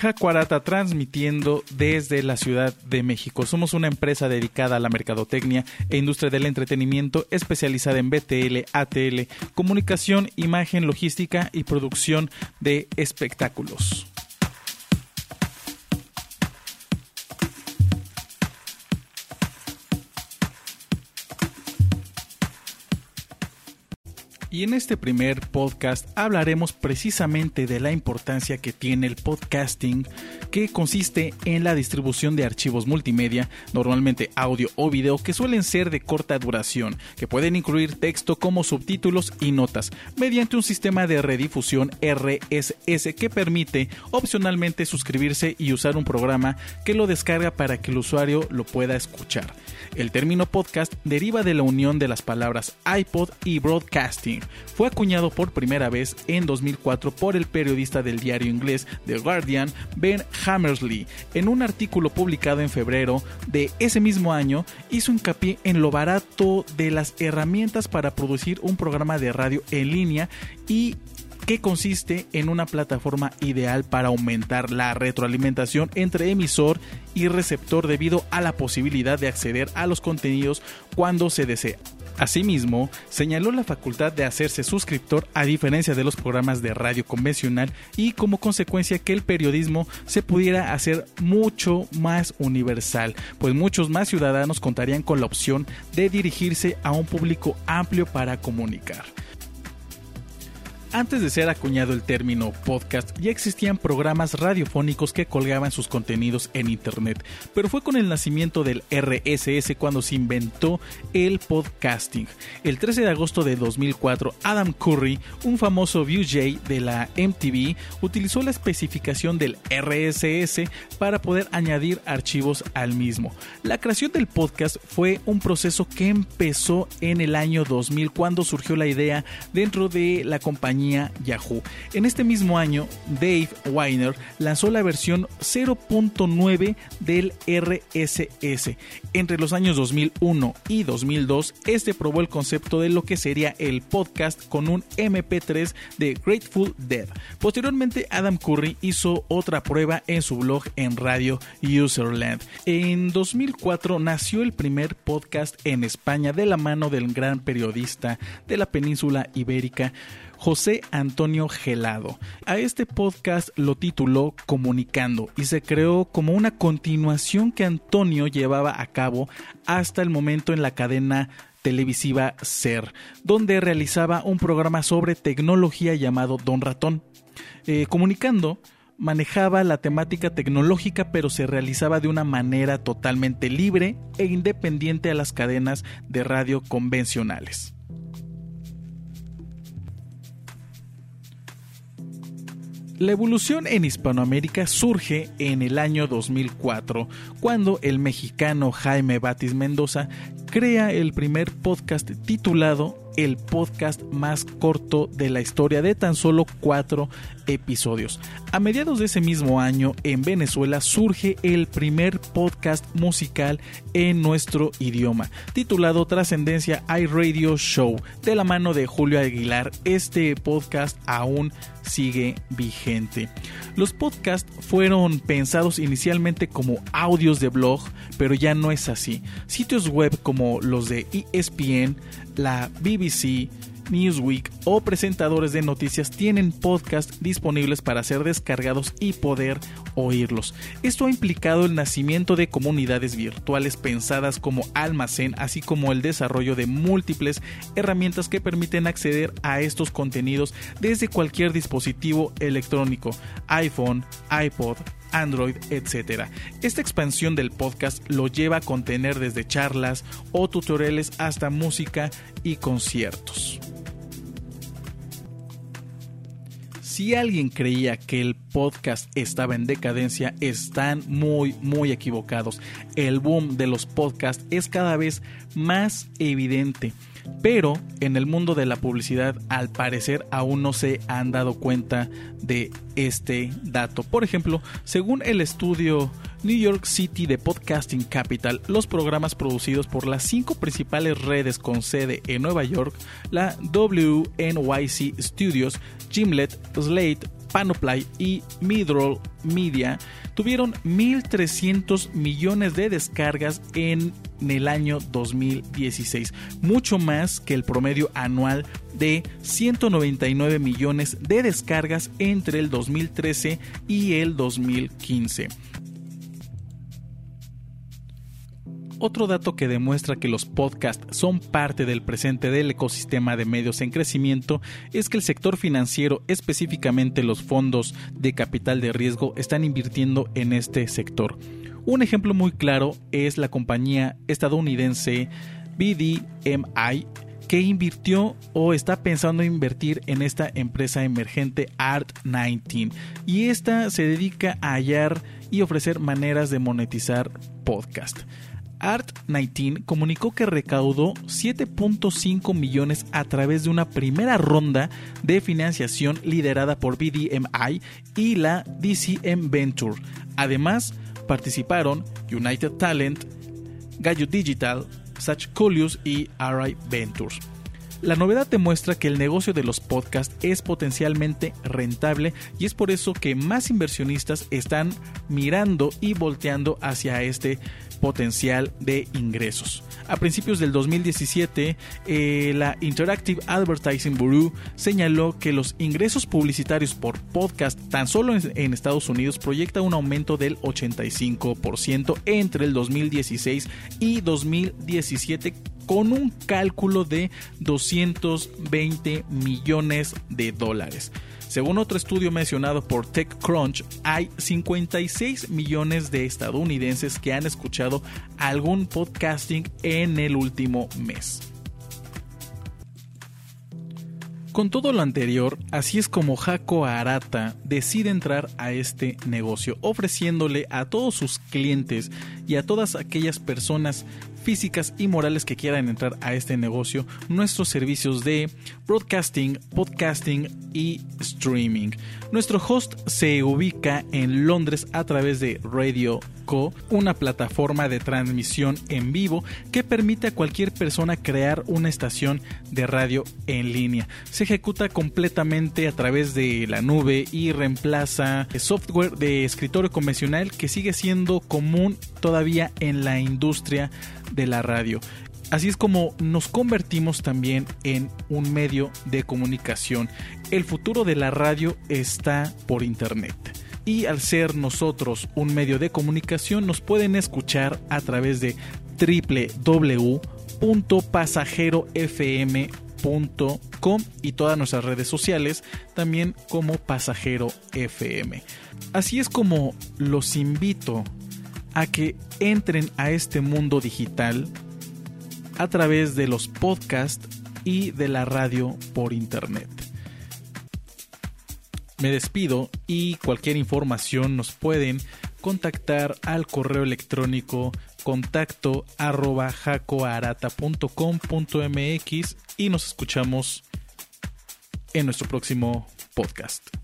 Jacuarata transmitiendo desde la Ciudad de México. Somos una empresa dedicada a la mercadotecnia e industria del entretenimiento especializada en BTL, ATL, comunicación, imagen, logística y producción de espectáculos. Y en este primer podcast hablaremos precisamente de la importancia que tiene el podcasting, que consiste en la distribución de archivos multimedia, normalmente audio o video, que suelen ser de corta duración, que pueden incluir texto como subtítulos y notas, mediante un sistema de redifusión RSS que permite opcionalmente suscribirse y usar un programa que lo descarga para que el usuario lo pueda escuchar. El término podcast deriva de la unión de las palabras iPod y broadcasting. Fue acuñado por primera vez en 2004 por el periodista del diario inglés The Guardian, Ben Hammersley. En un artículo publicado en febrero de ese mismo año, hizo hincapié en lo barato de las herramientas para producir un programa de radio en línea y que consiste en una plataforma ideal para aumentar la retroalimentación entre emisor y receptor debido a la posibilidad de acceder a los contenidos cuando se desea. Asimismo, señaló la facultad de hacerse suscriptor a diferencia de los programas de radio convencional y como consecuencia que el periodismo se pudiera hacer mucho más universal, pues muchos más ciudadanos contarían con la opción de dirigirse a un público amplio para comunicar. Antes de ser acuñado el término podcast, ya existían programas radiofónicos que colgaban sus contenidos en Internet, pero fue con el nacimiento del RSS cuando se inventó el podcasting. El 13 de agosto de 2004, Adam Curry, un famoso VJ de la MTV, utilizó la especificación del RSS para poder añadir archivos al mismo. La creación del podcast fue un proceso que empezó en el año 2000 cuando surgió la idea dentro de la compañía Yahoo. En este mismo año, Dave Weiner lanzó la versión 0.9 del RSS. Entre los años 2001 y 2002, este probó el concepto de lo que sería el podcast con un MP3 de Grateful Dead. Posteriormente, Adam Curry hizo otra prueba en su blog en Radio Userland. En 2004 nació el primer podcast en España de la mano del gran periodista de la península ibérica José Antonio Gelado. A este podcast lo tituló Comunicando y se creó como una continuación que Antonio llevaba a cabo hasta el momento en la cadena televisiva Ser, donde realizaba un programa sobre tecnología llamado Don Ratón. Eh, comunicando manejaba la temática tecnológica pero se realizaba de una manera totalmente libre e independiente a las cadenas de radio convencionales. La evolución en Hispanoamérica surge en el año 2004, cuando el mexicano Jaime Batis Mendoza crea el primer podcast titulado el podcast más corto de la historia de tan solo cuatro episodios. A mediados de ese mismo año en Venezuela surge el primer podcast musical en nuestro idioma, titulado Trascendencia iRadio Show, de la mano de Julio Aguilar. Este podcast aún sigue vigente. Los podcasts fueron pensados inicialmente como audios de blog, pero ya no es así. Sitios web como los de ESPN, la BBC, Newsweek o presentadores de noticias tienen podcasts disponibles para ser descargados y poder oírlos. Esto ha implicado el nacimiento de comunidades virtuales pensadas como almacén, así como el desarrollo de múltiples herramientas que permiten acceder a estos contenidos desde cualquier dispositivo electrónico, iPhone, iPod, Android, etc. Esta expansión del podcast lo lleva a contener desde charlas o tutoriales hasta música y conciertos. Si alguien creía que el podcast estaba en decadencia, están muy, muy equivocados. El boom de los podcasts es cada vez más evidente. Pero en el mundo de la publicidad al parecer aún no se han dado cuenta de este dato. Por ejemplo, según el estudio New York City de Podcasting Capital, los programas producidos por las cinco principales redes con sede en Nueva York, la WNYC Studios, Gimlet, Slate, Panoply y Midroll Media tuvieron 1.300 millones de descargas en el año 2016, mucho más que el promedio anual de 199 millones de descargas entre el 2013 y el 2015. Otro dato que demuestra que los podcasts son parte del presente del ecosistema de medios en crecimiento es que el sector financiero, específicamente los fondos de capital de riesgo, están invirtiendo en este sector. Un ejemplo muy claro es la compañía estadounidense BDMI que invirtió o está pensando invertir en esta empresa emergente Art19 y esta se dedica a hallar y ofrecer maneras de monetizar podcast. Art19 comunicó que recaudó 7.5 millones a través de una primera ronda de financiación liderada por BDMI y la DCM Venture. Además, participaron United Talent, Gallo Digital, Sach Coolius y RI Ventures. La novedad demuestra que el negocio de los podcasts es potencialmente rentable y es por eso que más inversionistas están mirando y volteando hacia este potencial de ingresos. A principios del 2017, eh, la Interactive Advertising Bureau señaló que los ingresos publicitarios por podcast tan solo en, Estados Unidos proyecta un aumento del 85% entre el 2016 y 2017 con un cálculo de 220 millones de dólares. Según otro estudio mencionado por TechCrunch, hay 56 millones de estadounidenses que han escuchado algún podcasting en el último mes. Con todo lo anterior, así es como Jaco Arata decide entrar a este negocio, ofreciéndole a todos sus clientes y a todas aquellas personas físicas y morales que quieran entrar a este negocio nuestros servicios de broadcasting, podcasting y streaming. Nuestro host se ubica en Londres a través de Radio Una plataforma de transmisión en vivo que permite a cualquier persona crear una estación de radio en línea. Se ejecuta completamente a través de la nube y reemplaza el software de escritorio convencional que sigue siendo común todavía en la industria de la radio. Así es como nos convertimos también en un medio de comunicación. El futuro de la radio está por internet. Y al ser nosotros un medio de comunicación nos pueden escuchar a través de www.pasajerofm.com y todas nuestras redes sociales también como Pasajero FM. Así es como los invito a que entren a este mundo digital a través de los podcasts y de la radio por internet. Me despido y cualquier información nos pueden contactar al correo electrónico contacto arroba jacoarata.com.mx y nos escuchamos en nuestro próximo podcast.